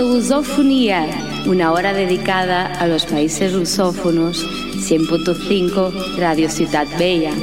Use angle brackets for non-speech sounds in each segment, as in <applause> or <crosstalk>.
De Lusofonía, una hora dedicada a los países lusófonos, 100.5 Radio Ciudad Bella.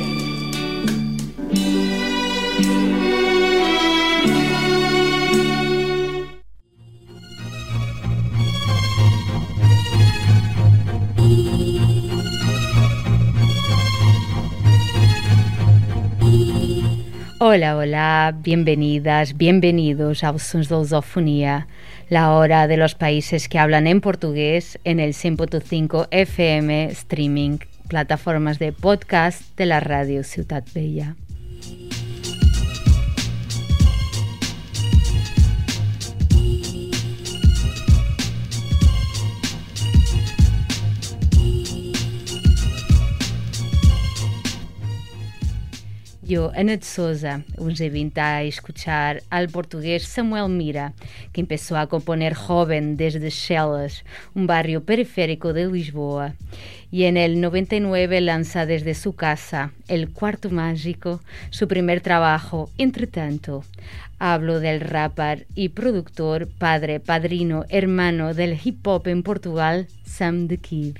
Hola, hola, bienvenidas, bienvenidos a Sons Lusofonía, la hora de los países que hablan en portugués en el 100.5 FM streaming, plataformas de podcast de la radio Ciudad Bella. Yo, Ana de Souza, uns 20 a escuchar al portugués Samuel Mira, que empezó a componer joven desde Chelas, un barrio periférico de Lisboa, y en el 99 lanza desde su casa, El Cuarto Mágico, su primer trabajo, Entre tanto. Hablo del rapper y productor, padre, padrino, hermano del hip hop en Portugal, Sam the Kid.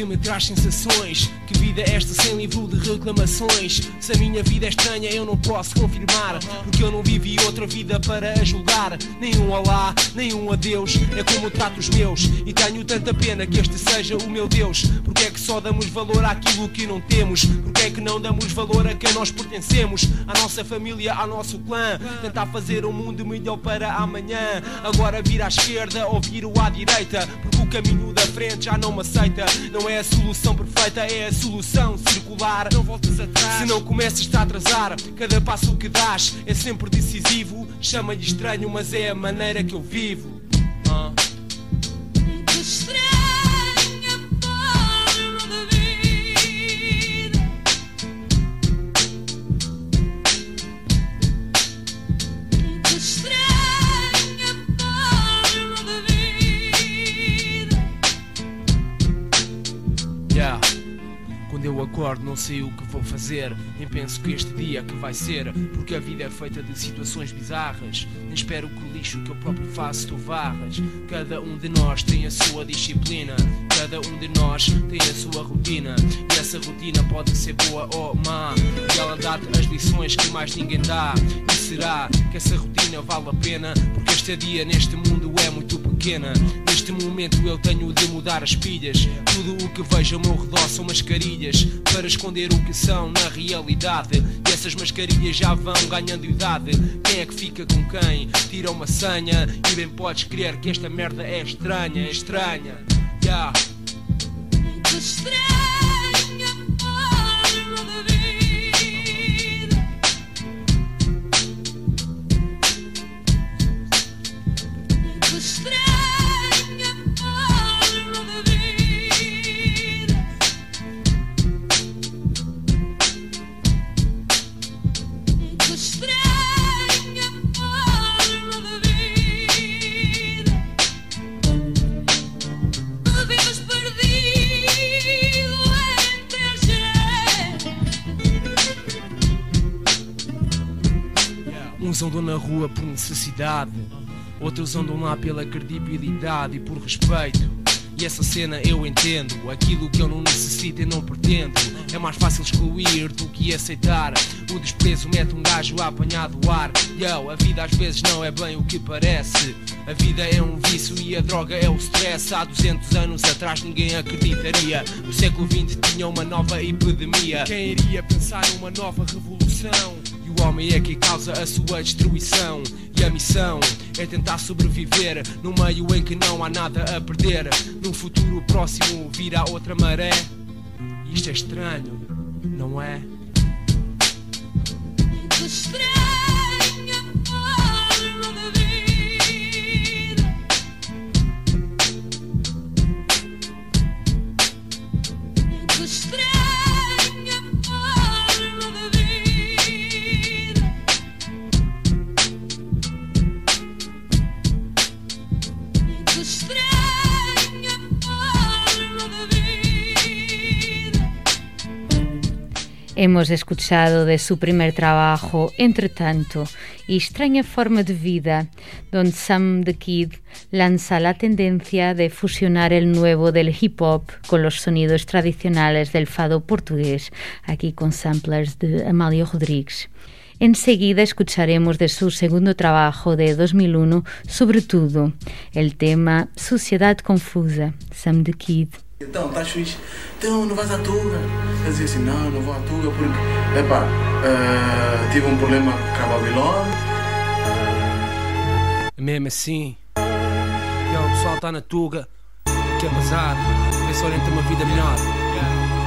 Que me traz sensações. Que vida é esta sem livro de reclamações? A minha vida é estranha, eu não posso confirmar. Porque eu não vivi outra vida para julgar. Nenhum olá, nenhum adeus. É como trato os meus. E tenho tanta pena que este seja o meu Deus. Porque é que só damos valor àquilo que não temos? Porque é que não damos valor a quem nós pertencemos? À nossa família, ao nosso clã. Tentar fazer um mundo melhor para amanhã. Agora vir à esquerda ou vir à direita. Porque o caminho da frente já não me aceita. Não é a solução perfeita, é a solução circular. Não voltes atrás. Se não começas a atrasar, cada passo que dás é sempre decisivo. Chama-lhe estranho, mas é a maneira que eu vivo. Não sei o que vou fazer. Nem penso que este dia que vai ser, porque a vida é feita de situações bizarras. Nem espero que o lixo que eu próprio faço tu varras. Cada um de nós tem a sua disciplina. Cada um de nós tem a sua rotina e essa rotina pode ser boa ou má. E ela dá-te as lições que mais ninguém dá. E será que essa rotina vale a pena? Porque este dia neste mundo é muito pequena. Neste momento eu tenho de mudar as pilhas. Tudo o que vejo ao meu redor são mascarilhas para esconder o que são na realidade. E essas mascarilhas já vão ganhando idade. Quem é que fica com quem? Tira uma senha e bem podes crer que esta merda é estranha, é estranha. Yeah. Estranha. Uns andam na rua por necessidade, outros andam lá pela credibilidade e por respeito. E essa cena eu entendo. Aquilo que eu não necessito e não pretendo. É mais fácil excluir do que aceitar. O desprezo mete um gajo a apanhar do ar. Yo, a vida às vezes não é bem o que parece. A vida é um vício e a droga é o stress. Há 200 anos atrás ninguém acreditaria. O século XX tinha uma nova epidemia. Quem iria pensar numa nova revolução? O homem é que causa a sua destruição. E a missão é tentar sobreviver num meio em que não há nada a perder. Num futuro próximo virá outra maré. Isto é estranho, não é? Estranho. Hemos escuchado de su primer trabajo, Entre tanto, y Extraña forma de vida, donde Sam the Kid lanza la tendencia de fusionar el nuevo del hip hop con los sonidos tradicionales del fado portugués, aquí con samplers de Amalio Rodríguez. Enseguida escucharemos de su segundo trabajo de 2001, sobre todo, el tema Sociedad Confusa, Sam the Kid. Então, estás fixe? Então, não vais à Tuga? Eu dizia assim, não, não vou à Tuga porque, epá, uh, tive um problema com a Babilônia. É mesmo assim, e o pessoal está na Tuga, quer bazar, vê se orienta uma vida melhor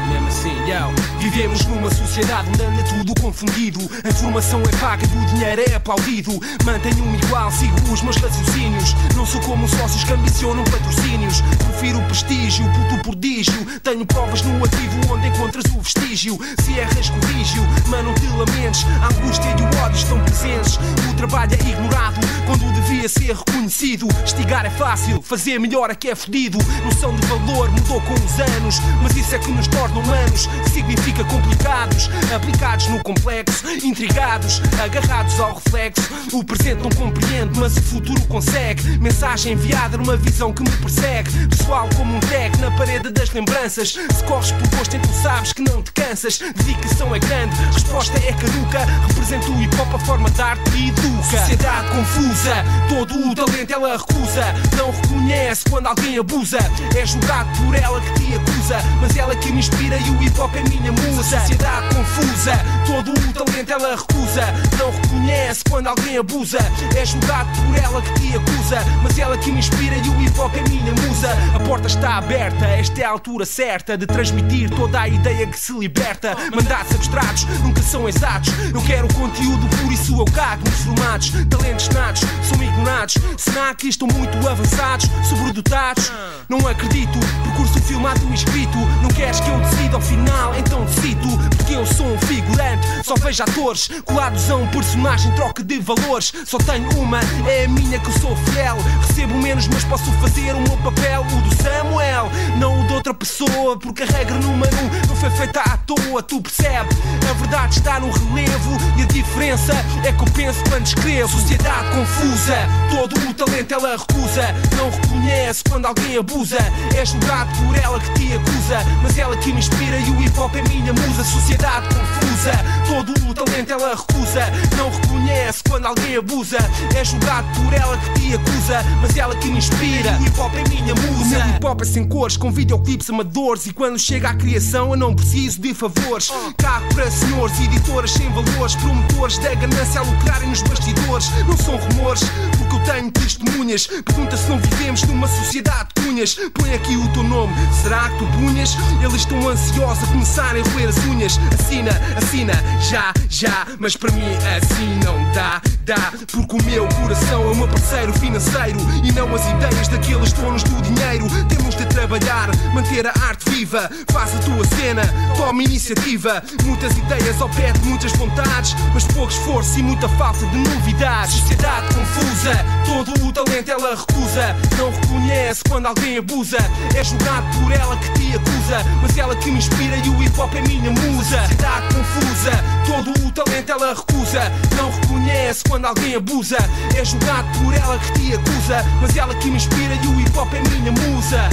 mesmo assim, yo. Vivemos numa sociedade onde anda tudo confundido. A informação é paga e o dinheiro é aplaudido. Mantenho-me igual, sigo os meus raciocínios. Não sou como sócios que ambicionam patrocínios. Prefiro o prestígio, puto prodígio. Tenho provas no ativo onde encontras o vestígio. Se erras, corrígio, mas não te lamentes. A angústia e o ódio estão presentes. O trabalho é ignorado quando devia ser reconhecido. Estigar é fácil, fazer melhor é que é fodido. Noção de valor mudou com os anos, mas isso é que nos torna humanos significa complicados, aplicados no complexo, intrigados, agarrados ao reflexo. O presente não compreende, mas o futuro consegue. Mensagem enviada numa visão que me persegue. Pessoal como um tag na parede das lembranças. Se corres por gosto, então sabes que não te cansas. Dedicação é grande, resposta é caduca. Representa o hip hop a forma de arte e educa. Sociedade confusa, todo o talento ela recusa. Não reconhece quando alguém abusa. É julgado por ela que te acusa, mas ela que me inspira inspira e o hip hop é minha musa. Sociedade confusa, todo o talento ela recusa. Não reconhece quando alguém abusa. É julgado por ela que te acusa, mas ela que me inspira e o hip hop é minha musa. A porta está aberta, esta é a altura certa de transmitir toda a ideia que se liberta. Mandatos abstratos nunca são exatos. Eu quero conteúdo, por isso eu cago nos formatos. Talentos natos são ignorados. Será que estão muito avançados, sobredotados? Não acredito, percurso filmado e escrito. Não queres que eu decido ao final, então decido. Porque eu sou um figurante, só vejo atores colados a um personagem, troca de valores. Só tenho uma, é a minha que eu sou fiel. Recebo menos, mas posso fazer o meu papel, o do Samuel, não o de outra pessoa, porque a regra número um não foi feita à toa, tu percebes? A verdade está no relevo e a diferença é que eu penso quando escrevo. Sociedade confusa, todo o talento ela recusa, não reconhece quando alguém abusa. É julgado por ela que te acusa, mas ela que me inspira e o hip hop é minha musa. Sociedade confusa, todo o talento ela recusa, não reconhece quando alguém abusa. É julgado por ela que te acusa, mas ela que me inspira. O hip hop é minha musa. O meu hip hop é sem cores, com videoclipes amadores. E quando chega à criação, eu não preciso de favores. Cago para senhores, editoras sem valores, promotores da ganância a lucrarem nos bastidores. Não são rumores, porque eu tenho testemunhas. Pergunta se não vivemos numa sociedade de cunhas. Põe aqui o teu nome, será que tu punhas? Eles estão ansiosos a começarem a roer as unhas. Assina, assina, já, já. Mas para mim assim não dá, dá. Porque o meu coração é meu parceiro financeiro e não as ideias daqueles donos do dinheiro. Temos de trabalhar, manter a arte viva. Faz a tua cena, toma iniciativa. Muitas ideias ao pé de muitas vontades, mas pouco esforço e muita falta de novidades. Sociedade confusa, todo o talento ela recusa. Não reconhece quando alguém abusa. É julgado por ela que te acusa, mas ela que me inspira e o hip hop é minha musa. Sociedade confusa, todo o talento ela recusa. Não reconhece quando alguém abusa. É julgado por ela que te acusa, mas ela que me inspira e o hip hop é minha musa.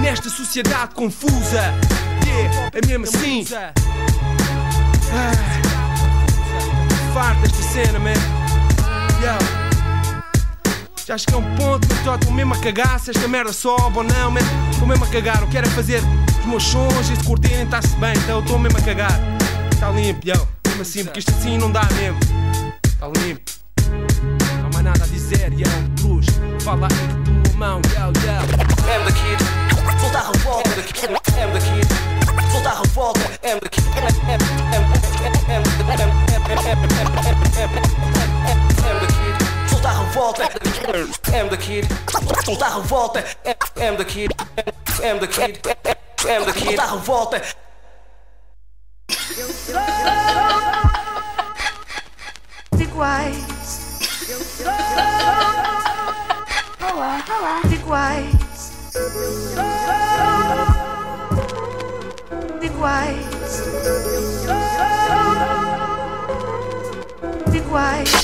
Nesta sociedade confusa, yeah, é mesmo assim. Ah, farto desta cena, man. Já acho que é um ponto que eu estou mesmo a cagar se esta merda sobe ou não. Estou mesmo a cagar. Eu quero é fazer os meus sons e se curtirem está-se bem, então eu estou mesmo a cagar. Está limpo, yo. Mesmo assim, porque isto assim não dá mesmo. Está limpo. Não há mais nada a dizer, yo. Cruz, fala aí de tua mão, yo, yo. am the kid. Solta a revolta, am the kid. Solta a revolta, am the kid. Am the kid. Solta a revolta, am the kid. Solta a revolta, am the kid. Am the kid. Am the kid. Solta a revolta. iguais. Olá, olá. Iguais. Iguais. Iguais.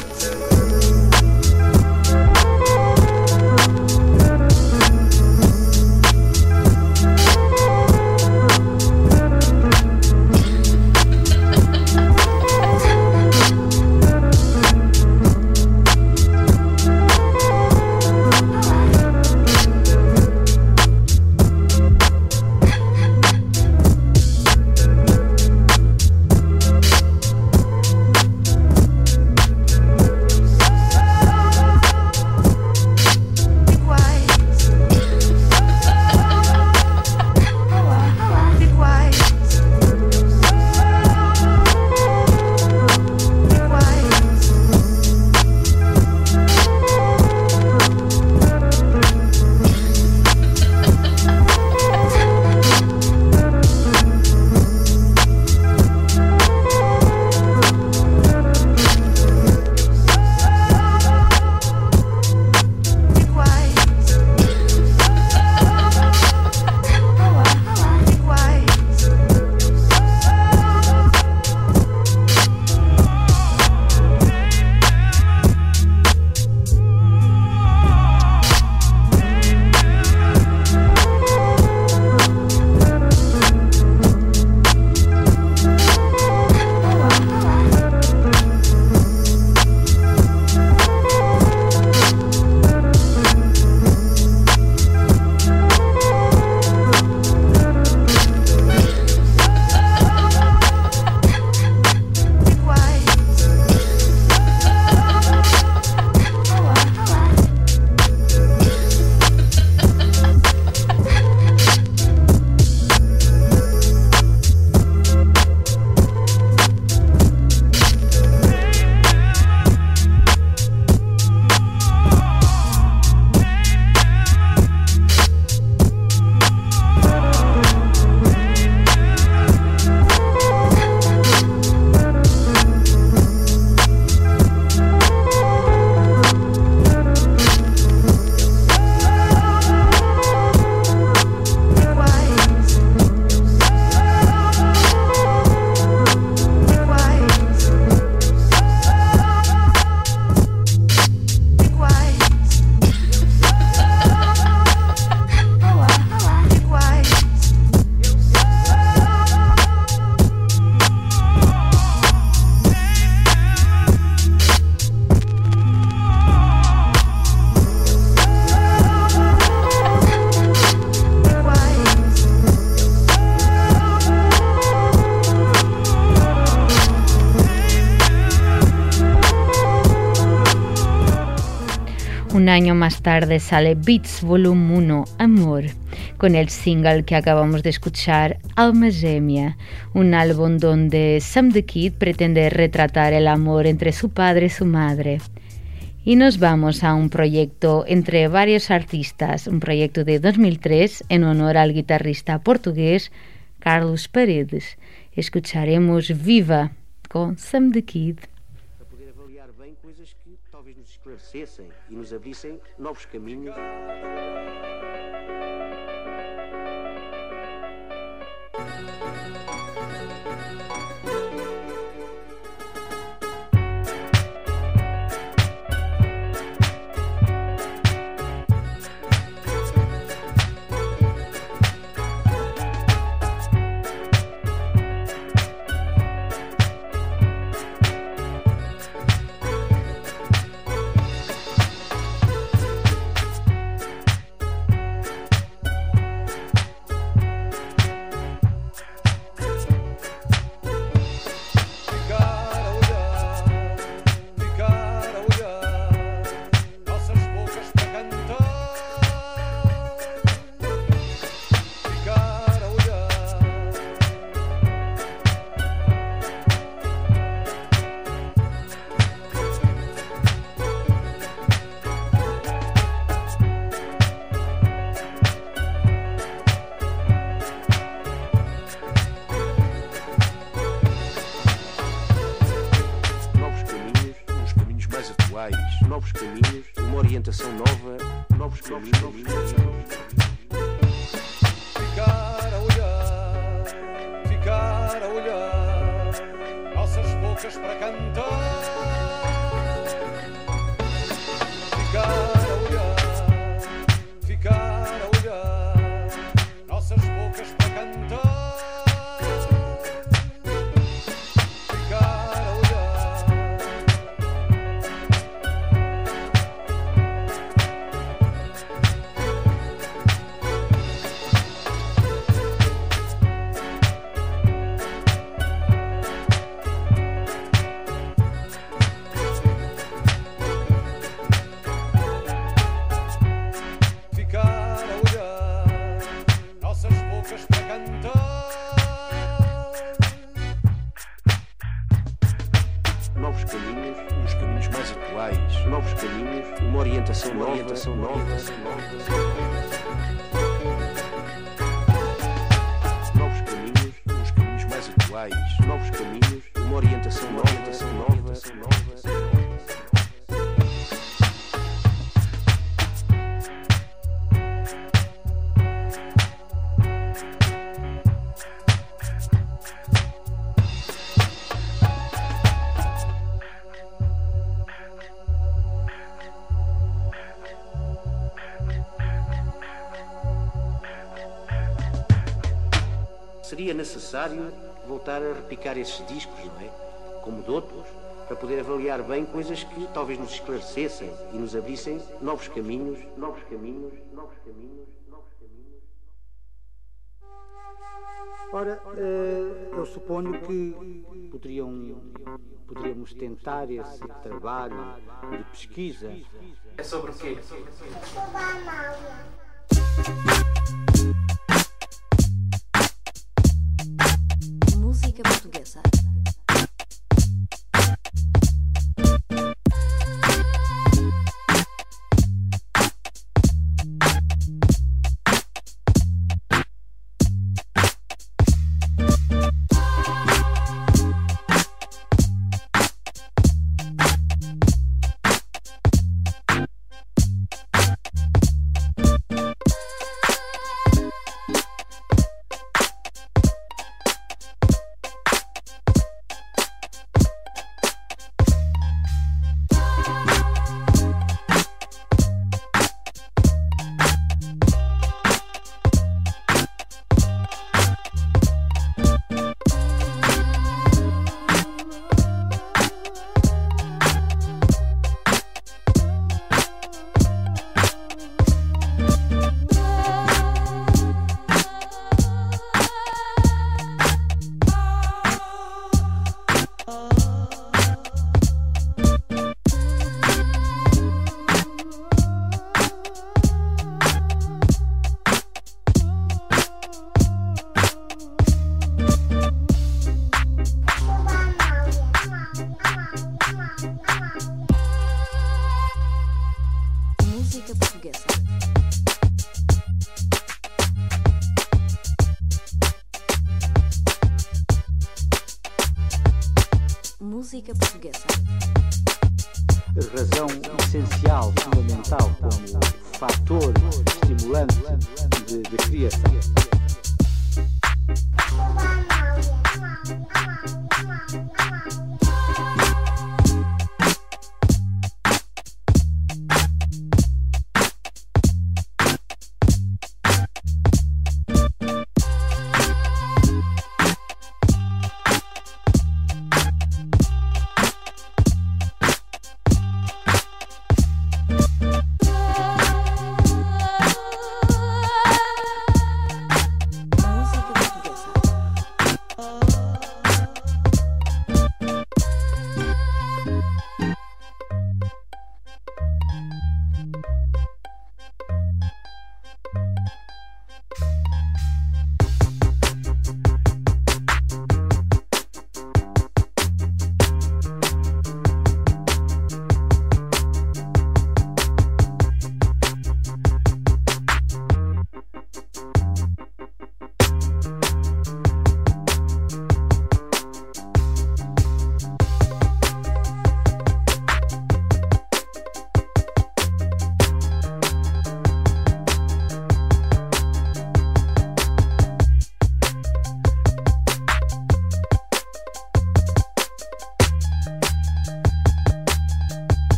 Un año más tarde sale Beats Volume 1, Amor, con el single que acabamos de escuchar, Alma Gemia, un álbum donde Sam the Kid pretende retratar el amor entre su padre y su madre. Y nos vamos a un proyecto entre varios artistas, un proyecto de 2003 en honor al guitarrista portugués Carlos Paredes. Escucharemos Viva con Sam the Kid. Esclarecessem e nos abrissem novos caminhos. Necessário voltar a repicar esses discos, não é? Como de outros, para poder avaliar bem coisas que talvez nos esclarecessem e nos abrissem novos caminhos, novos caminhos, novos caminhos, novos caminhos. Ora, eh, eu suponho que poderiam, poderíamos tentar esse trabalho de pesquisa. É sobre o quê? Música portuguesa.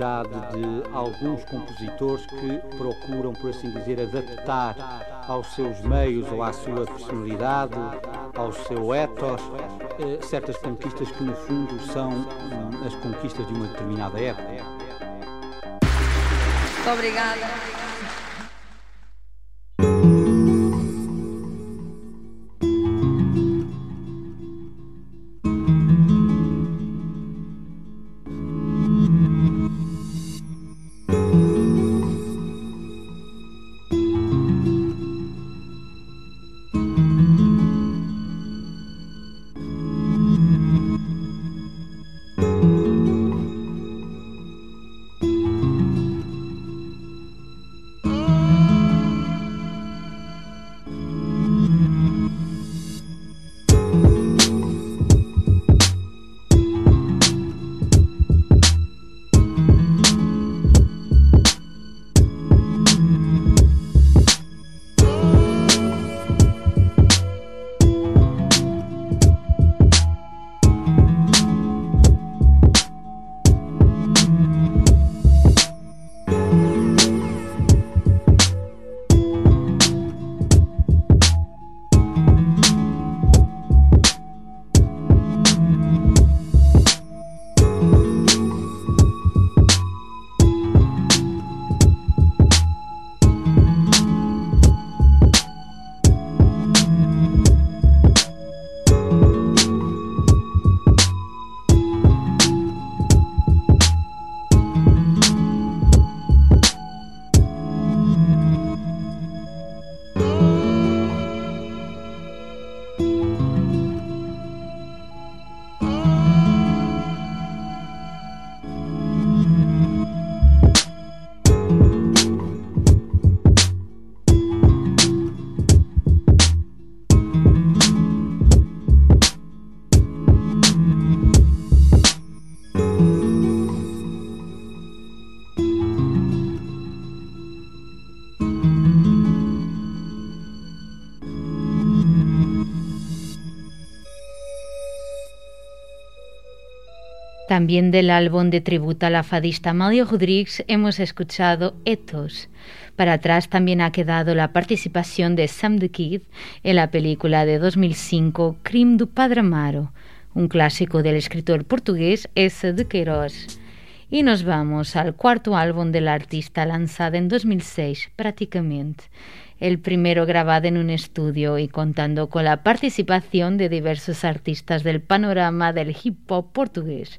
De alguns compositores que procuram, por assim dizer, adaptar aos seus meios ou à sua personalidade, ao seu ethos, eh, certas conquistas que, no fundo, são hum, as conquistas de uma determinada época. Muito obrigada. También del álbum de tributo a la fadista Amalia Rodríguez hemos escuchado Ethos. Para atrás también ha quedado la participación de Sam the Kid en la película de 2005 Crime do Padre Amaro, un clásico del escritor portugués S. de Queiroz. Y nos vamos al cuarto álbum del artista lanzado en 2006, prácticamente. El primero grabado en un estudio y contando con la participación de diversos artistas del panorama del hip hop portugués.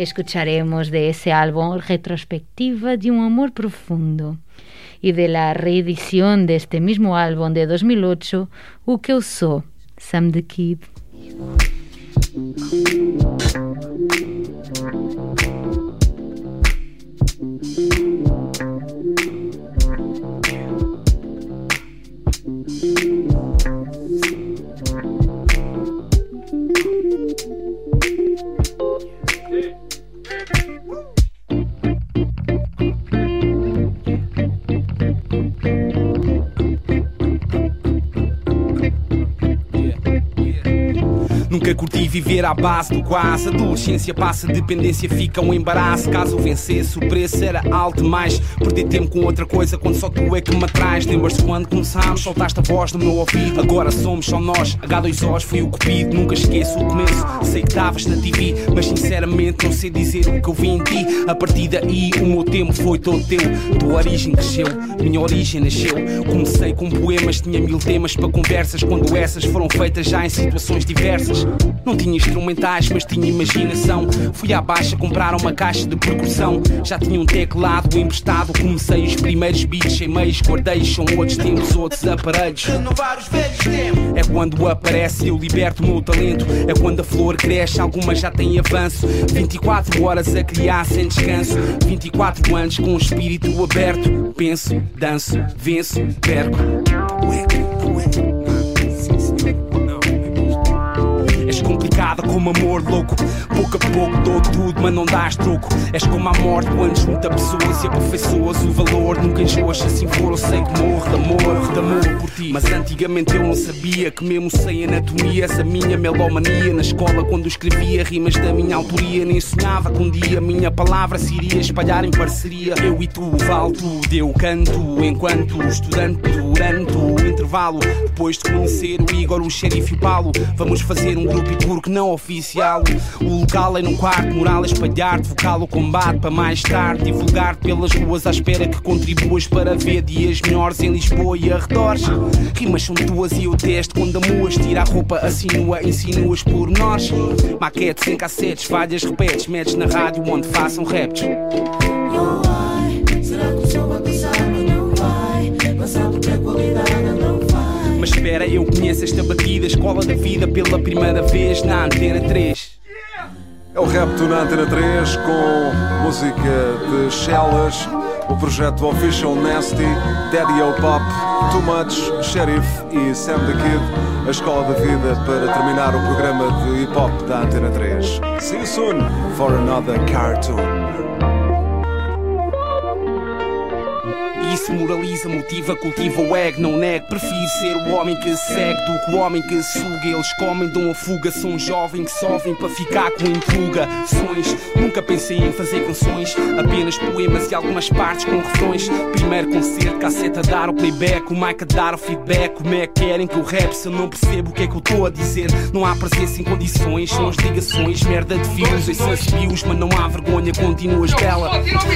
Escucharemos de ese álbum retrospectiva de un amor profundo y de la reedición de este mismo álbum de 2008, O que eu sou, Sam the Kid. Viver à base do quase. Adolescência passa, dependência fica um embaraço. Caso vencesse, o preço era alto demais. Perder tempo com outra coisa quando só tu é que me atrás. Lembras-te quando começámos? Soltaste a voz no meu ouvido. Agora somos só nós. H2Os foi o cupido. Nunca esqueço o começo. Sei que estavas na TV, mas sinceramente não sei dizer o que eu vi em ti. A partir daí, o meu tempo foi todo teu. Tua origem cresceu, minha origem nasceu. Comecei com poemas, tinha mil temas para conversas. Quando essas foram feitas já em situações diversas. Não tinha instrumentais, mas tinha imaginação. Fui à baixa comprar uma caixa de percussão. Já tinha um teclado emprestado. Comecei os primeiros beats em meios, guardei. São outros tempos, outros aparelhos. Renovar os velhos tempos. É quando aparece, eu liberto o meu talento. É quando a flor cresce, algumas já têm avanço. 24 horas a criar sem descanso. 24 anos com o espírito aberto. Penso, danço, venço, perco. Como amor louco. Pouco a pouco dou tudo, mas não dás troco. És como a morte quando junta pessoas e aperfeiçoas o valor. Nunca enjoas, assim for, eu sei que morro de amor, de amor por ti. Mas antigamente eu não sabia que, mesmo sem anatomia, essa minha melomania na escola, quando escrevia rimas da minha autoria, nem sonhava que um dia a minha palavra se iria espalhar em parceria. Eu e tu, vale tudo, eu canto enquanto estudante durante intervalo. Depois de conhecer o Igor, o xerife e o Paulo, vamos fazer um grupo e porque não oficial. O local é num quarto moral, espalhar-te, vocal o combate para mais tarde. Divulgar pelas ruas à espera que contribuas para ver dias melhores em Lisboa e arredores. Rimas são tuas e eu testo quando amuas. Tira a roupa, assinua, insinuas por nós. Maquetes em cassetes, falhas, repetes, metes na rádio onde façam raps. Espera, eu conheço esta batida, escola da vida pela primeira vez na Antena 3. É o Rapto na Antena 3 com música de Shellas, o projeto Official Nasty, Daddy O Pop, Too Much, Sheriff e Sam the Kid, a escola da vida para terminar o programa de hip hop da Antena 3. See you soon for another cartoon. Isso moraliza, motiva, cultiva o ego, não nego. Prefiro ser o homem que segue do que o homem que suga. Eles comem, dão a fuga. Sou um jovem que sofrem para ficar com interrogações. Nunca pensei em fazer canções, apenas poemas e algumas partes com refrões. Primeiro concerto, a dar o playback, o mic a dar o feedback. Como é que querem que eu rap se eu não percebo o que é que eu estou a dizer? Não há presença em condições, são as ligações, merda de fios, essência bios, mas não há vergonha, continuas bela.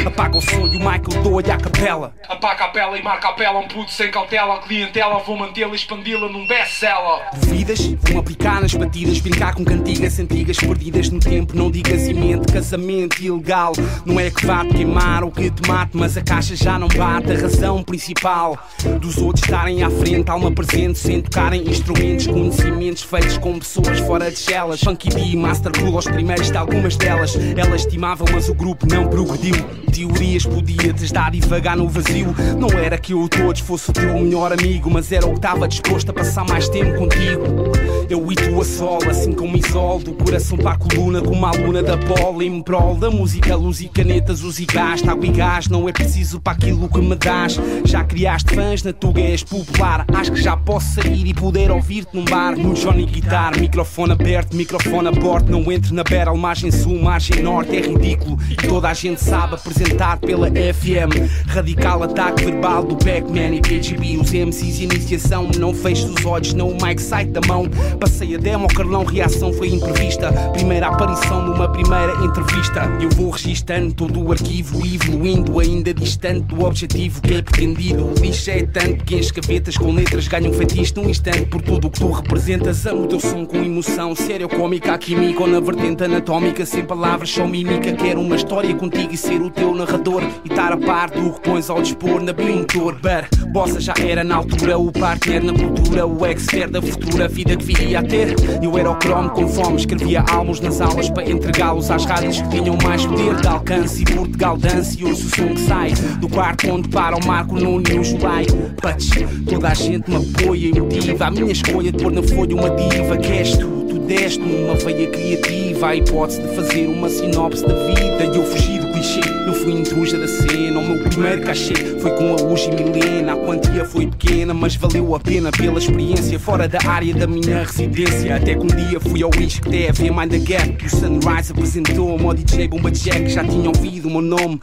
Apaga o sonho, o Michael dou-lhe à capela para a capela e marca a pela, um puto sem cautela, clientela, vou mantê-la expandi-la num best-seller. Duvidas? Vão aplicar nas batidas, brincar com cantigas antigas perdidas no tempo, não digas e mente, casamento ilegal. Não é que vá te queimar ou que te mate, mas a caixa já não bate, a razão principal dos outros estarem à frente, alma presente, sem tocarem instrumentos, conhecimentos feitos com pessoas fora de celas. Funky D, Master Cool, aos primeiros de algumas delas. Elas estimavam, mas o grupo não progrediu. Teorias podia-te dar devagar no vazio. Não era que eu todos fosse o teu melhor amigo, mas era o que estava disposto a passar mais tempo contigo. Eu e tu a sol, assim como isol, do coração para a coluna, como a aluna da bola, em prol da música, luz e canetas, uso e gás, água e gás, não é preciso para aquilo que me dás. Já criaste fãs, na tuga és popular, acho que já posso sair e poder ouvir-te num bar, no Johnny Guitar, microfone aberto, microfone a bordo, não entre na barrel, margem sul, margem norte, é ridículo, e toda a gente sabe apresentar pela FM, radical ataque verbal do Pac-Man e KGB. Os MCs iniciação, não fecho os olhos, não o mic sai da mão. Passei a demo, Carlão, reação foi imprevista. Primeira aparição numa primeira entrevista. Eu vou registando todo o arquivo, evoluindo, ainda distante do objetivo que é pretendido. O lixo é tanto que as gavetas com letras ganham feitiço num instante por tudo o que tu representas. Amo o teu som com emoção, sério, cómica, química ou na vertente anatómica, sem palavras, só mímica. Quero uma história contigo e ser o teu narrador e estar a par do que pões ao dispor na pintor But bossa já era na altura O partner na cultura, o expert da futura vida que vi queria ter. Eu era o cromo com fome, escrevia álbuns nas aulas para entregá-los às rádios que tinham mais poder de alcance. E Portugal dance e ouço o som que sai do quarto onde para o Marco Nuno e o Julai. But toda a gente me apoia e motiva a minha escolha de pôr na folha uma diva que és tu. Tu deste-me uma veia criativa, a hipótese de fazer uma sinopse da vida. E eu fugi clichê, eu fui intrusa da cena. O meu primeiro cachê foi com a Uji Milena. A quantia foi pequena, mas valeu a pena pela experiência fora da área da minha residência. Até que um dia fui ao Isque TV Mind the Gap. O Sunrise apresentou-me ao DJ Bomba Jack. Já tinha ouvido o meu nome.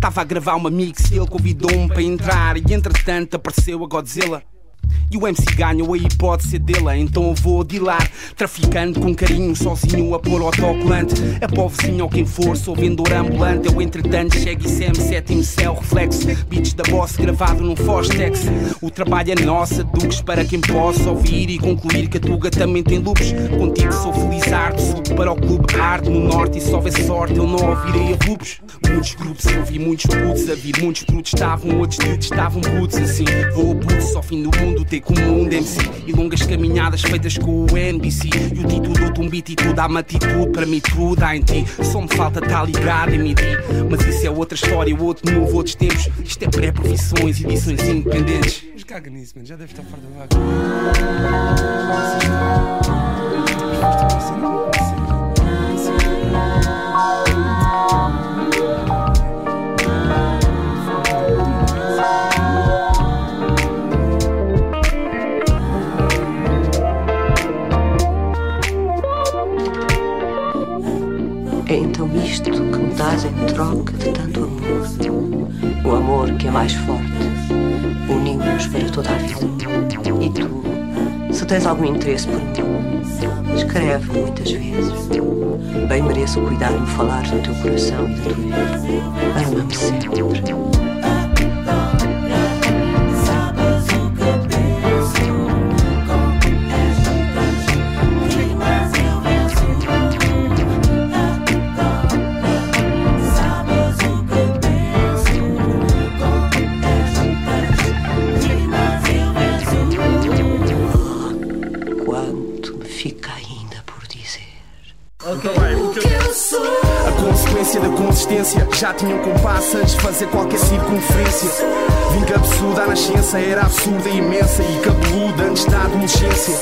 Tava a gravar uma mix e ele convidou-me para entrar. E entretanto apareceu a Godzilla. E o MC ganhou a hipótese dele, então eu vou dilar. Traficando com carinho, sozinho a pôr autocolante. É para o vizinho ou quem for, sou vendedor ambulante. Eu entretanto chego e sem sétimo céu, reflexo. Beats da boss gravado num Fostex. O trabalho é nossa, Duques para quem possa ouvir e concluir que a Tuga também tem loops. Contigo sou feliz arte, subo para o clube hard no norte. E se houver sorte, eu não ouvirei a loops. Muitos grupos, eu vi muitos putos a vir. Muitos estavam, outros estavam putos assim. Vou a putos ao fim do mundo, ter comum de MC E longas caminhadas feitas com o NBC E o título dou-te um beat e tu dá-me atitude Para mim tudo há em ti. Só me falta estar ligado em MIDI Mas isso é outra história, outro novo, outros tempos. Isto é pré-profissões, edições independentes. Mas caga nisso, mano, já deve estar fora da vaca isto que me dás em troca de tanto amor. O amor que é mais forte, uniu-nos para toda a vida. E tu, se tens algum interesse por mim, escreve muitas vezes. Bem mereço cuidar me falar do teu coração e da tua vida. Ama-me sempre. Já tinham compasso antes de fazer qualquer circunferência. Que absurda a nascença era absurda e imensa e cabeluda antes da adolescência.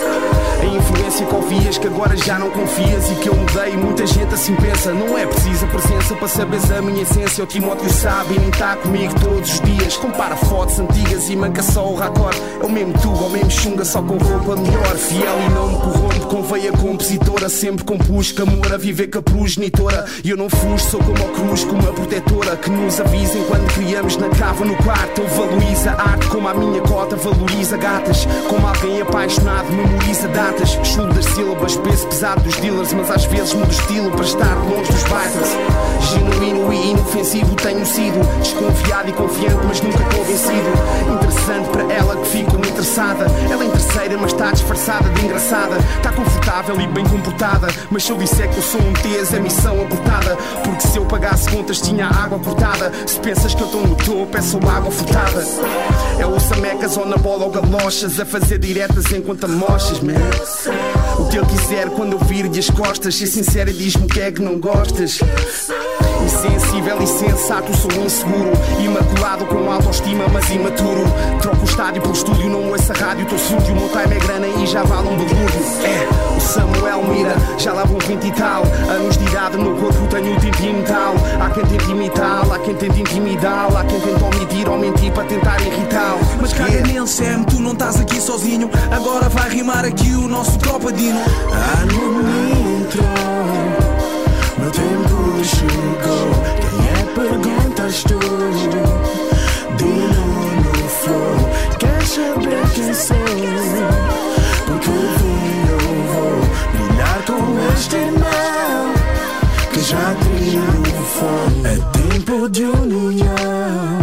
A influência que ouvias que agora já não confias e que eu mudei, muita gente assim pensa. Não é preciso a presença para saberes a minha essência. O Timóteo sabe e nem está comigo todos os dias. Compara fotos antigas e manca só o raccord. É o mesmo tuga, o mesmo chunga, só com roupa melhor. Fiel e não me corrompe, com veia compositora. Sempre compus que amor a viver com a progenitora. E eu não fujo, sou como a cruz, como a protetora que nos avisa enquanto criamos na cava no quarto. Valoriza a arte como a minha cota valoriza gatas. Como alguém apaixonado memoriza datas. Chulo das sílabas, peso pesado dos dealers, mas às vezes mudo estilo para estar longe dos battles. Genuíno e inofensivo tenho sido. Desconfiado e confiante, mas nunca convencido. Interessante para ela que ficou interessada. Ela é terceira, mas está disfarçada de engraçada. Está confortável e bem comportada. Mas se eu disser que eu sou um T's, é missão abortada. Porque se eu pagasse contas, tinha água cortada. Se pensas que eu estou no topo, é só água furtada. É o samecas ou na bola ou galochas. A fazer diretas enquanto amochas, man. O que eu quiser quando eu vir-lhe as costas. Ser sincero e diz-me o que é que não gostas. Insensível e sensato, sou inseguro. Imaculado com autoestima, mas imaturo. Troco o estádio pelo estúdio, não ouço a rádio. Tô sujo, o meu time é grana e já vale um balúrdio. É, o Samuel Mira, já lá vão 20 e tal. Anos de idade no corpo tenho o tintim tal. Há quem tente imitar, há quem tente intimidar. Há quem tenta omitir ou mentir para tentar irritá-lo. Mas caga yeah. nele, Sam, tu não estás aqui sozinho. Agora vai rimar aqui o nosso tropadino. Ah, no intro, meu chegou. Quem é perguntas tu? Dino no flow. Quer saber quem sou? Porque vim eu vou brilhar com este irmão que já triunfou. É tempo de união.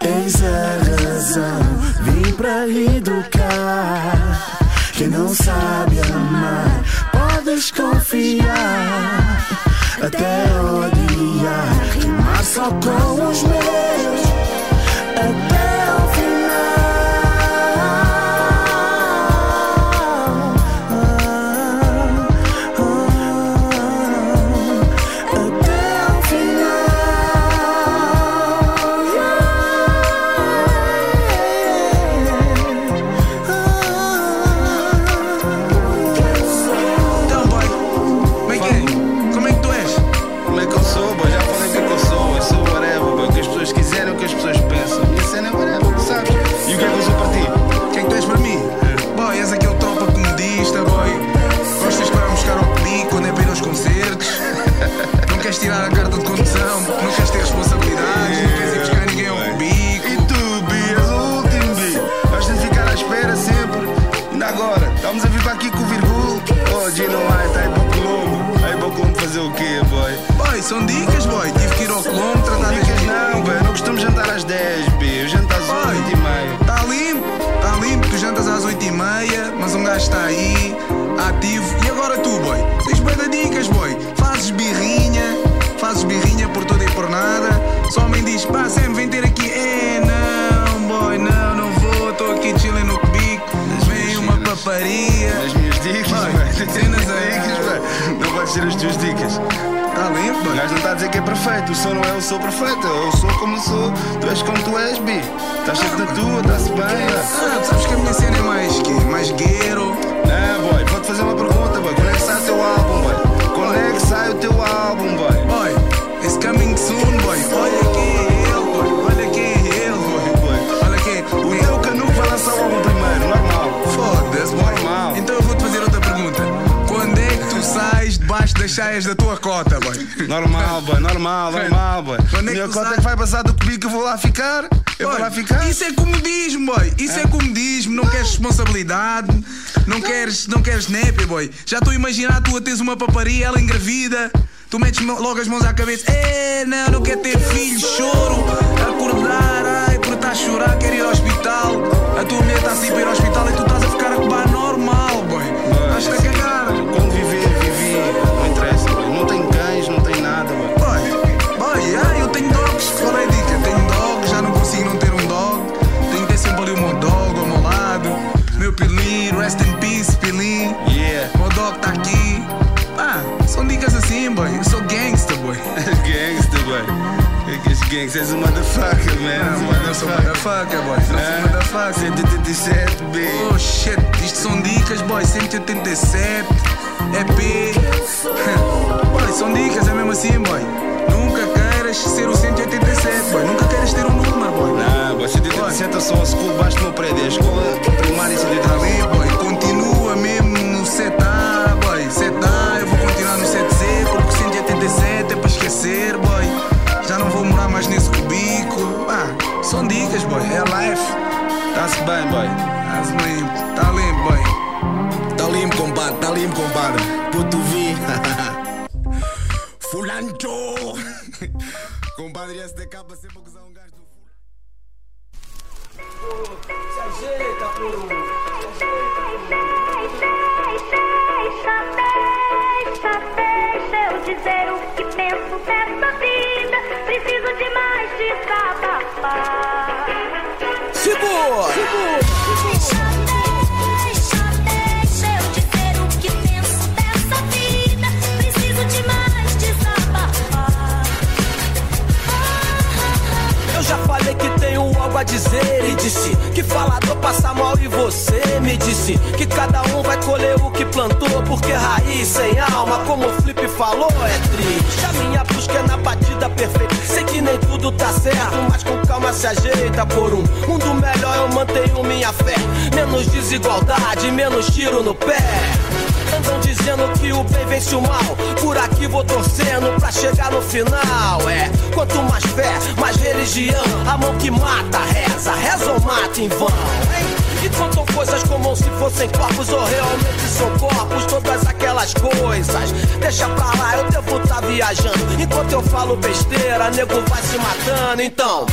Eis a razão. Vim pra educar. Quem não sabe amar, podes confiar. Até odiar, rimar só com os meus. Ser as tuas dicas. Tá limpo, gajo não está a dizer que é perfeito. O som não é o sou perfeito. Eu sou como sou. Tu és como tu és, B. Estás sempre na tua, está-se bem. Ah, sabes que a minha cena é mais que mais guero. Não, boy. Vou-te fazer uma pergunta, boy. Quando é que sai o teu álbum, boy? Quando é que sai o teu álbum, boy? Boy, it's coming soon, boy. Olha chaias da tua cota, boy? Normal, boy, normal, normal, boy. Quando é Minha cota é que vai passar do comigo que eu vou lá ficar. Eu vou lá ficar. Isso é comodismo, boy. Isso é, comodismo. Não queres responsabilidade. Não queres, não queres nepe, boy. Já estou a imaginar tu a teres uma paparia, ela engravida. Tu metes logo as mãos à cabeça. É, não, não quer ter filho, choro. Acordar, ai, por estar a chorar, quer ir ao hospital. A tua mulher está assim para ir ao hospital e tu estás a ficar a cobar normal, boy. Estás-te a cagar. Gangsta és um motherfucker, man. Ah, mano, eu sou motherfucker, boy. Eu sou Ah, motherfucker. 187, B. Oh shit, isto são dicas, boy. 187, EP. <laughs> boy, são dicas, é mesmo assim, boy. Nunca queiras ser o 187, boy. Nunca queiras ter um número, boy. Não, boy, 187 eu sou school do meu prédio. A escola primária Tá 187. bem, boy. Continua mesmo no 7A, boy. 7A, eu vou continuar no 7Z, porque o 187 é para esquecer, boy. Já não vou morar mais nesse cubículo. Ah, são dicas, boy. É life. Tá-se bem, boy. Tá limpo, tá limpo, boy. Tá limpo, compadre, tá limpo, compadre. Puto vi. <laughs> Fulancho! <laughs> compadre, esse de capa sempre acusar um gajo do Se ajeita, por Deixa, deixa eu dizer o que penso dessa vida. Preciso de mais desabafar. Segura! Deixa, dizer e disse que falador passa mal e você me disse que cada um vai colher o que plantou porque raiz sem alma, como o Flip falou, é triste. A minha busca é na batida perfeita. Sei que nem tudo tá certo, mas com calma se ajeita por um mundo melhor. Eu mantenho minha fé, menos desigualdade, menos tiro no pé. Dizendo que o bem vence o mal. Por aqui vou torcendo pra chegar no final. É, quanto mais fé, mais religião. A mão que mata, reza, reza ou mata em vão. hein? E contam coisas como se fossem corpos ou realmente são corpos, todas aquelas coisas. Deixa pra lá, eu devo tá viajando. Enquanto eu falo besteira, nego vai se matando. Então,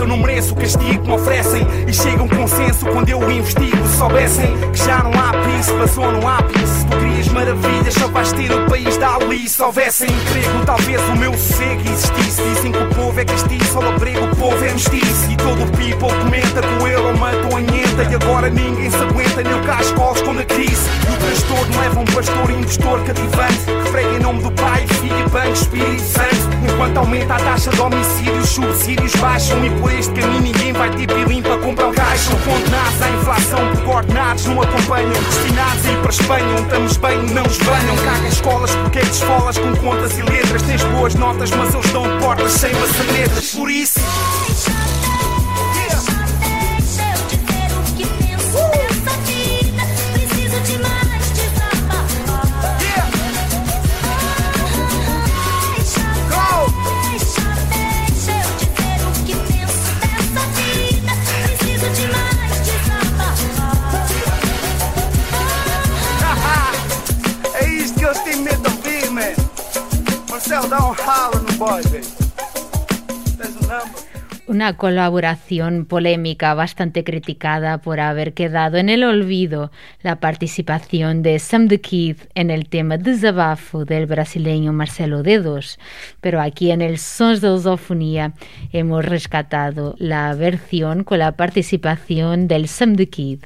eu não mereço o castigo que me oferecem. E chega um consenso quando eu investigo. Se soubessem que já não há príncipe, só não há príncipe. Tu querias maravilhas, só vais ter o país da ali. Se houvesse emprego, talvez o meu sossego existisse. Dizem que o povo é castiço, ao abrigo o povo é mestiço. E todo o people comenta que o euro matou a nhenta. E agora ninguém se aguenta, nem o casco esconde a crise. E o transtorno leva um pastor impostor cativante. Que prega em nome do Pai, Filho, Banco, Espírito Santo. Enquanto aumenta a taxa de homicídios, subsídios baixam. E por este caminho ninguém vai ter pilim para comprar um caixa. Condenados à inflação por coordenados não acompanham. Destinados a ir para a Espanha, onde estamos bem, não nos banham. Caga escolas porque é escolas com contas e letras. Tens boas notas, mas eles dão portas sem maçanetas. Por isso. Una colaboración polémica bastante criticada por haber quedado en el olvido la participación de Sam the Kid en el tema Desabafo del brasileño Marcelo Dedos, pero aquí en el Sons de Lusofonía hemos rescatado la versión con la participación del Sam the Kid.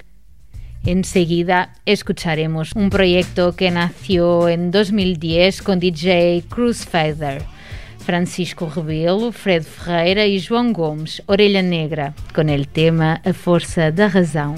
Enseguida escucharemos un proyecto que nació en 2010 con DJ Cruz. Francisco Rebelo, Fred Ferreira e João Gomes, Orelha Negra, com el tema A Força da Razão.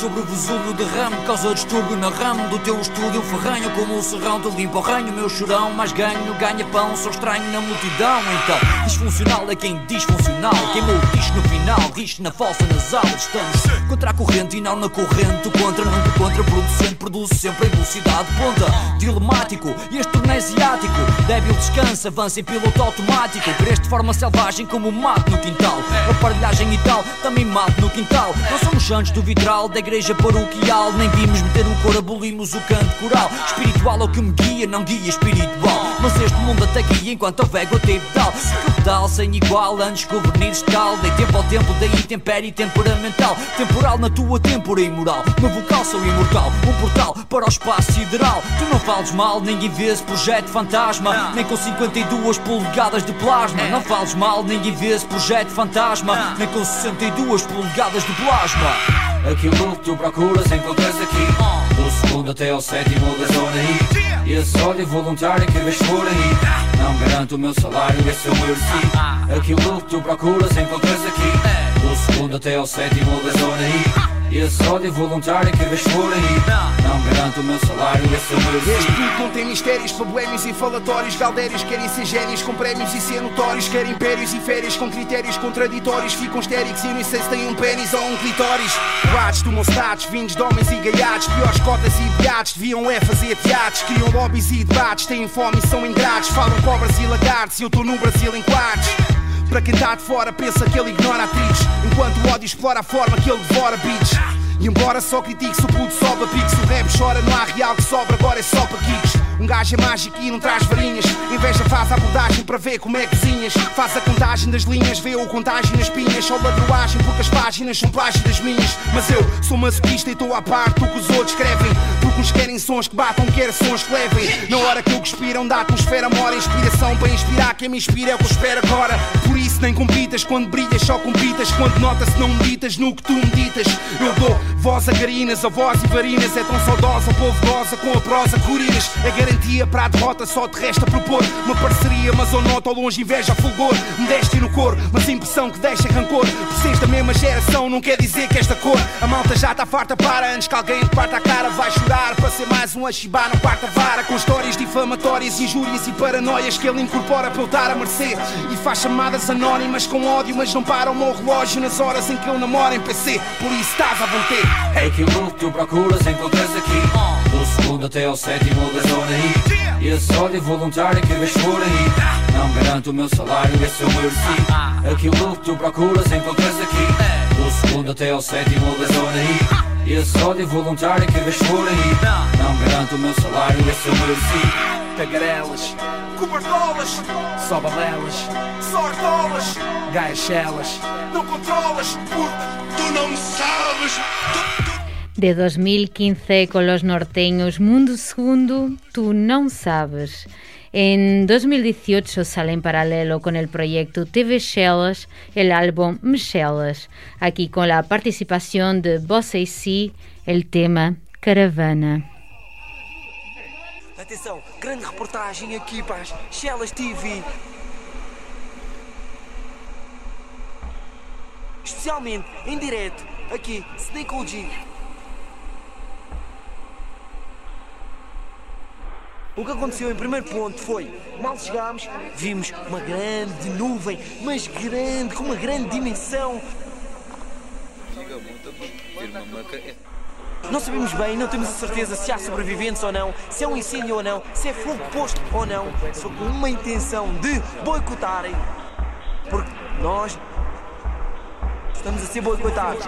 Sobre o vesúvio de ramo Causa distúrbio na ramo do teu estúdio. Ferranho Como um serrão te limpa o ranho, meu chorão Mas ganho, ganha pão, sou estranho na multidão. Então, disfuncional é quem disfuncional Queimou o diz no final, diz na falsa nas aulas Estamos contra a corrente e não na corrente O contra, nunca contraproducente Produz sempre em velocidade. Ponta Dilemático, e este torneio asiático. Débil descansa, avança em piloto automático. Cresce de forma selvagem como mato no quintal. Aparelhagem e tal, também mato no quintal. Não somos santos do vitral igreja paroquial Nem vimos meter o cor, abolimos o canto coral. Espiritual é o que me guia, não guia espiritual. Mas este mundo até guia enquanto houver e pedal. Capital sem igual, antes governidos tal Dei tempo ao tempo, daí tempério temperamental. Temporal na tua tempora imoral. No vocal sou imortal, um portal para o espaço sideral. Tu não fales mal, ninguém vê esse projeto fantasma. Nem com 52 polegadas de plasma. Não fales mal, ninguém vê esse projeto fantasma. Nem com 62 polegadas de plasma Aquilo que tu procuras encontras aqui. Do segundo até ao sétimo da zona I E esse ódio voluntário que vês por aí. Não garanto o meu salário, esse é o meu Aquilo que tu procuras encontras aqui. Do segundo até ao sétimo da zona I E esse ódio voluntário que vês por aí. Não garanto o meu salário, é meu Este tudo não tem mistérios, problemas e falatórios Galdérios querem ser génios com prémios e ser notórios Querem impérios e férias com critérios contraditórios Ficam estéricos e nem sei se têm um pênis ou um clitóris. Boatos tomam status, vindos de homens e gaiatos Piores cotas e beatos, deviam é fazer teatros Criam lobbies e debates, têm fome e são ingratos Falam cobras e lagartos eu estou no Brasil em quartos para quem está de fora pensa que ele ignora atriz Enquanto o ódio explora a forma que ele devora beats E embora só critique se o puto sobe a pique. O rap chora não há real que sobra agora é só para geeks Um gajo é mágico e não traz varinhas. Inveja faz a abordagem para ver como é que cozinhas Faz a contagem das linhas, vê o contágio nas pinhas. Só ladroagem porque as páginas são plágio das minhas. Mas eu sou masoquista e estou à parte do que os outros escrevem. Porque uns querem sons que batam, quer sons que levem. Na hora que eu cuspiram da atmosfera mora. Inspiração Para inspirar quem me inspira é o que eu espero agora. Por isso nem compitas quando brilhas, só compitas Quando nota-se não meditas no que tu meditas Eu dou voz a garinas, a voz e varinas. É tão saudosa, povo goza com a prosa curinas. É garantia para a derrota, só te resta propor Uma parceria, mas ou nota ao longe inveja fulgor. Modéstia no cor, mas a impressão que deixa é rancor seres da mesma geração não quer dizer que esta cor. A malta já está farta para antes que alguém te parta a cara Vai chorar para ser mais um achibá na quarta vara. Com histórias difamatórias, injúrias e paranoias Que ele incorpora para eu dar a mercê E faz chamadas anónimas com ódio Mas não para o meu relógio nas horas em que eu namoro em PC Por isso estás à vontade Aquilo que tu procuras encontras aqui segundo até ao sétimo da zona I E esse ódio voluntário que vês por aí. Não garanto o meu salário, esse é o meu recibo Aquilo que tu procuras encontras aqui. Do segundo até ao sétimo da zona I E esse ódio voluntário que vês por aí. Não garanto o meu salário, esse é o meu recibo Tagarelas, cobertolas, só balelas, sortolas, gaixelas, não controlas porque tu não sabes. De 2015 con los norteños Mundo Segundo, Tú no sabes. En 2018 sale en paralelo con el proyecto TV Shellas el álbum Michellas, aquí con la participación de Bossa y Si, el tema Caravana. Atenção, grande reportagem aqui para as Shellas TV. Especialmente em direto, aqui, Snake OG. O que aconteceu em primeiro ponto foi, mal chegámos, vimos uma grande nuvem, mas grande, com uma grande dimensão. Não sabemos bem, não temos a certeza se há sobreviventes ou não, se é um incêndio ou não, se é fogo posto ou não, só com uma intenção de boicotarem. Porque nós estamos a ser boicotados.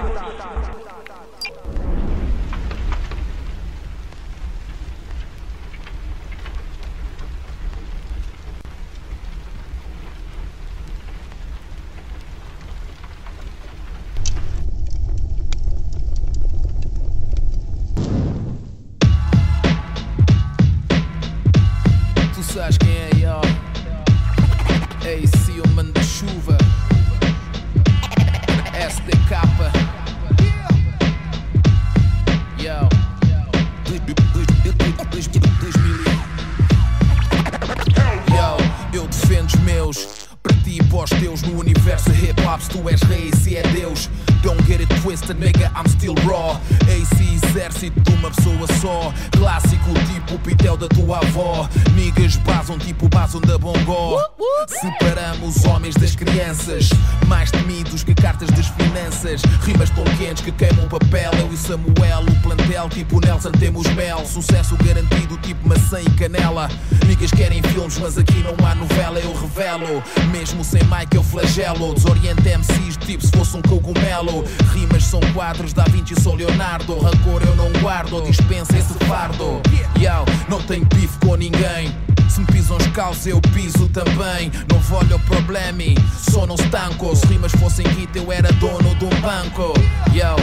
Eu flagelo. Desoriento MCs tipo se fosse um cogumelo. Rimas são quadros, Da Vinci sou Leonardo. Rancor eu não guardo, dispensa esse fardo. Yo, não tenho bife com ninguém. Se me pisam os calços, eu piso também. Não olho o problema, só não estanco. Se rimas fossem hit, eu era dono de um banco. Yo,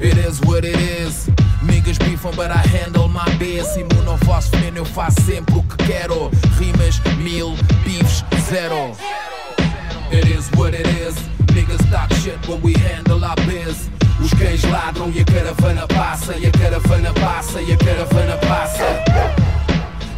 it is what it is. Niggas beefam, but I handle my biz. Imuno vosso veneno, eu faço sempre o que quero. When we handle our biz. Os cães ladram e a caravana passa, e a caravana passa, e a caravana passa.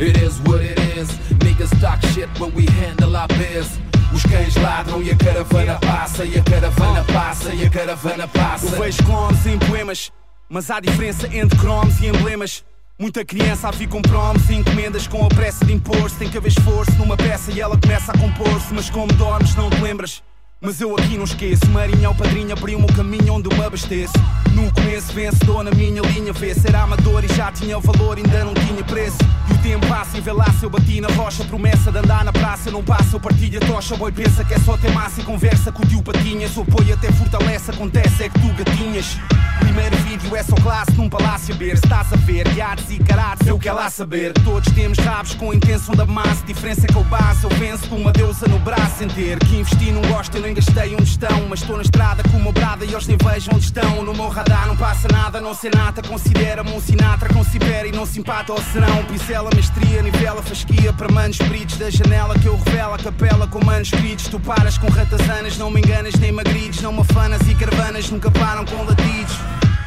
It is what it is. Niggas talk shit when we handle our biz. Os cães ladram e a caravana passa, e a caravana passa, e a caravana passa. Eu vejo clones em poemas, mas há diferença entre cromos e emblemas. Muita criança a vir com promos e encomendas com a pressa de impor-se. Tem que haver esforço numa peça e ela começa a compor-se. Mas como dormes, não te lembras. Mas eu aqui não esqueço, Marinho ao padrinho abriu-me o caminho onde me abasteço. No começo vencedor na minha linha, vê ser amador e já tinha o valor, ainda não tinha preço. E o tempo passa e vê lá se eu bati na rocha, promessa de andar na praça, não passa, eu partilho a tocha. Boi pensa que é só ter massa e conversa com o tio Patinhas. O apoio até fortalece, acontece é que tu gatinhas. Primeiro vídeo é só classe num palácio ver. Estás a ver, artes e carates, eu quero lá saber. Todos temos rabos com a intenção da massa. Diferença é que eu base, eu venço com uma deusa no braço sem ter que investir, não gosto, eu nem gastei onde estão. Mas estou na estrada com uma brada e eles nem vejam onde estão. No meu radar não passa nada, não sei nada. Considera-me um sinatra, considera e não se empata ou serão. Pincela, mestria, nivela, fasquia para manos peritos da janela que eu revelo a capela com manuscritos. Tu paras com ratazanas, não me enganas nem magrides. Não me afanas e caravanas nunca param com latidos.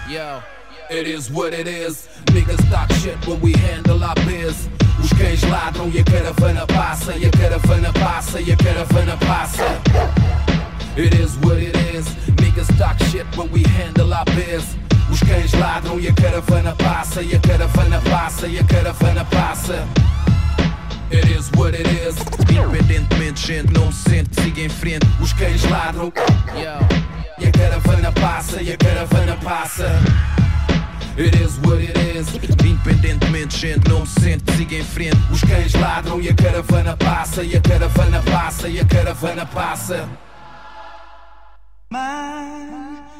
Yo, it is what it is. Niggas talk shit when we handle our biz. Os cães ladram e a caravana passa, e a caravana passa, e a caravana passa. It is what it is. Niggas talk shit when we handle our biz. Os cães ladram e a caravana passa, e a caravana passa, e a caravana passa. It is what it is. Independentemente, gente não se sente, siga em frente. Os cães ladram. E a caravana passa, e a caravana passa. It is what it is. Independentemente, gente não se sente, siga em frente. Os cães ladram e a caravana passa, e a caravana passa, e a caravana passa. mine.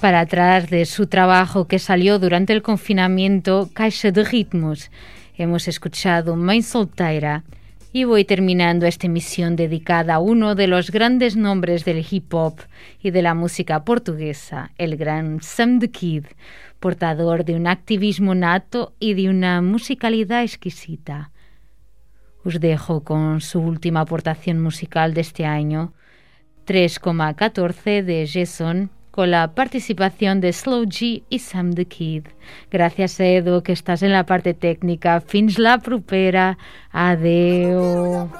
Para atrás de su trabajo que salió durante el confinamiento, Caixa de Ritmos. Hemos escuchado Mãe Solteira y voy terminando esta emisión dedicada a uno de los grandes nombres del hip hop y de la música portuguesa, el gran Sam the Kid, portador de un activismo nato y de una musicalidad exquisita. Os dejo con su última aportación musical de este año, 3,14 de Jason, con la participación de Slow G y Sam the Kid. Gracias, Edo, que estás en la parte técnica. Fins la propera. Adeu.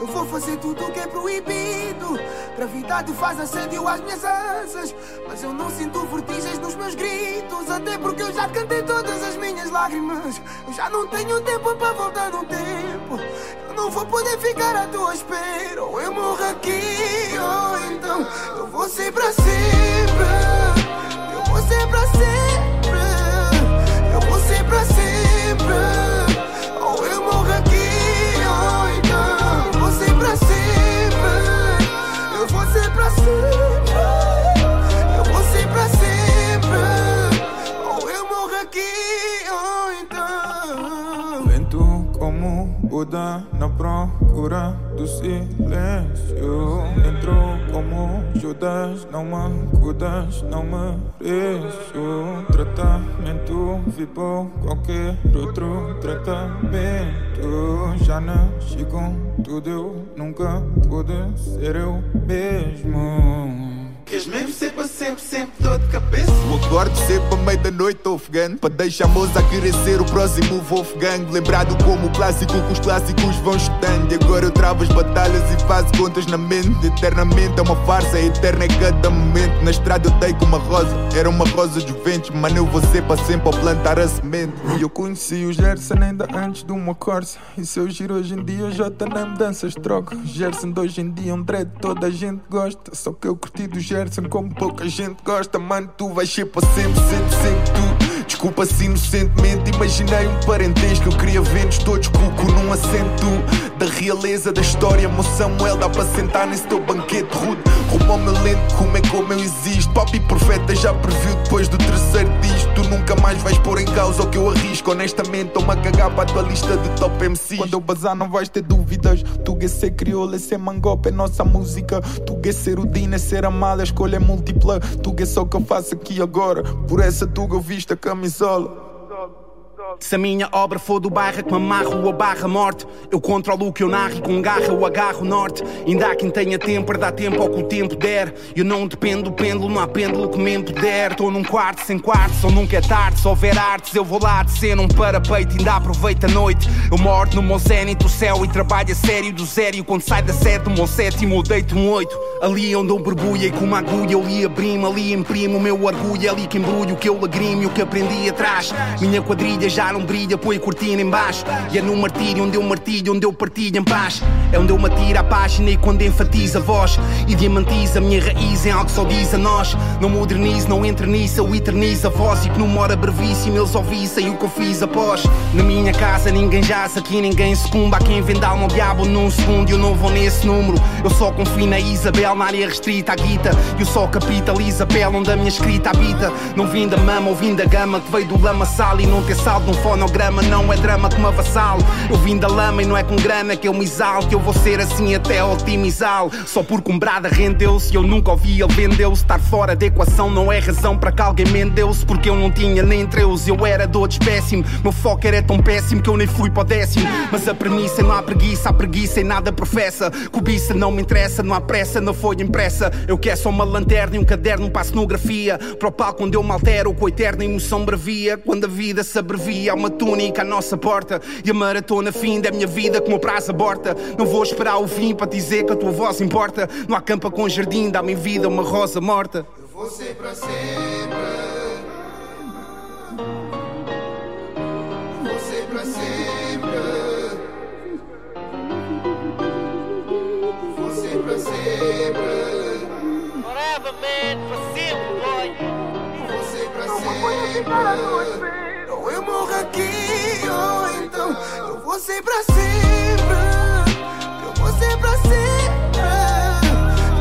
Eu vou fazer tudo o que é proibido. Gravidade faz assédio às minhas asas. Mas eu não sinto vertigens nos meus gritos. Até porque eu já cantei todas as minhas lágrimas. Eu já não tenho tempo para voltar no tempo. Eu não vou poder ficar à tua espera. Ou eu morro aqui, ou então eu vou ser para sempre. Eu vou ser para sempre. Eu vou ser para sempre. Buda na procura do silêncio. Entrou como Judas, não me cuidas, não mereço. Tratamento, vivo qualquer outro tratamento. Já nasci com tudo, eu nunca pude ser eu mesmo. Queres mesmo ser para sempre, sempre dor de cabeça? Eu acordo sempre à meia da noite ofegante Para deixar a moça a querer ser o próximo Wolfgang Lembrado como o clássico que os clássicos vão estando E agora eu travo as batalhas e faço contas na mente. Eternamente é uma farsa, eterna é cada momento. Na estrada eu dei com uma rosa, era uma rosa de ventos. Mano eu vou ser para sempre ao plantar a semente. E eu conheci o Gerson ainda antes de uma corsa E se eu giro hoje em dia já tá na mudanças troca. Gerson de hoje em dia é um dread, toda a gente gosta. Só que eu curti do Gerson como pouca gente gosta Mano tu vais ser para sempre, sempre, sempre tu Desculpa se inocentemente imaginei um parentesco. Eu queria ver-nos todos cuco num assento. Da realeza da história Meu Samuel dá para sentar nesse teu banquete rude Rumo ao meu lento, como é como eu existo Papi profeta já previu depois do terceiro disco. Tu nunca mais vais pôr em causa o que eu arrisco. Honestamente estou-me a cagar para a tua lista de top MC Quando eu bazar não vais ter dúvidas. Tu é ser crioula, é ser mangope, é nossa música. Tu é ser o Dino, é ser a mala, a escolha é múltipla. Tu é só o que eu faço aqui agora. Por essa tuga eu visto a Me solo. Se a minha obra for do bairro que me amarro a barra morte, eu controlo o que eu narro e com garra eu agarro o norte. Ainda há quem tenha tempo dar tempo ao que o tempo der. Eu não dependo do pêndulo, não há pêndulo que me impuder. Estou num quarto sem quarto, só nunca é tarde. Se houver artes, eu vou lá de cena, um parapeito, ainda aproveito a noite. Eu moro no meu zénito, o céu e trabalho a sério do zero. Quando sai da sete, o meu sétimo, eu deito um oito. Ali onde eu borbulhei com uma agulha, eu li abrimo, ali imprimo o meu orgulho. É ali que embrulho, que eu lagrime, o que aprendi atrás. Minha quadrilha já não brilha, põe cortina em baixo. E é no martírio onde eu martilho, onde eu partilho em paz. É onde eu me atiro à página e quando enfatiza a voz. E diamantiza a minha raiz em algo que só diz a nós. Não modernizo, não eterniza, eu eternizo a voz. E que numa hora brevíssima eles ouvissem o que eu fiz após. Na minha casa ninguém jaz, aqui ninguém sucumba. Há quem venda alma ao diabo num segundo e eu não vou nesse número. Eu só confio na Isabel, na área restrita à guita. Eu só capitalizo a pele onde a minha escrita habita. Não vim da mama ou vim da gama que veio do lamaçal e não ter saldo num fonograma não é drama que me avassalo. Eu vim da lama e não é com grana que eu me exalo. Que eu vou ser assim até otimizá-lo. Só porque um brada rendeu-se eu nunca ouvi ele vendeu-se. Estar fora da equação não é razão para que alguém mendeu-se. Porque eu não tinha nem treus, eu era de outros péssimo. Meu foco era tão péssimo que eu nem fui para o décimo. Mas a premissa não há preguiça, há preguiça e nada professa. Cobiça não me interessa, não há pressa, não foi impressa. Eu quero só uma lanterna e um caderno para a cenografia. Para o palco onde eu me altero com a eterna emoção bravia. Quando a vida se abrevia, há uma túnica à nossa porta. E a maratona fim da minha vida como prazo aborta. Não vou esperar o fim para dizer que a tua voz importa. Não há campa com jardim, dá-me em vida uma rosa morta. Vou ser para sempre. Vou ser para sempre. Vou ser para sempre. Forever, man, for sempre, boy. Vou ser para sempre aqui, ou então eu vou ser pra sempre. Eu vou ser pra sempre.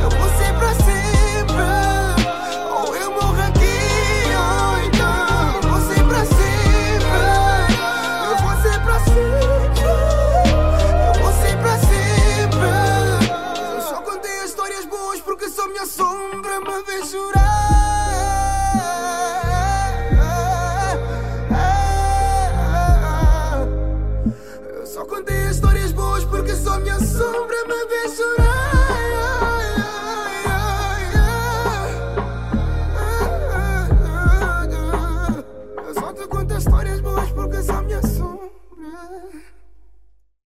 Eu vou ser pra sempre. Ou eu morro aqui, ou então eu vou ser pra sempre. Eu vou ser pra sempre. Eu vou ser pra sempre. Eu só contei as histórias boas porque só minha sombra me vê chorar.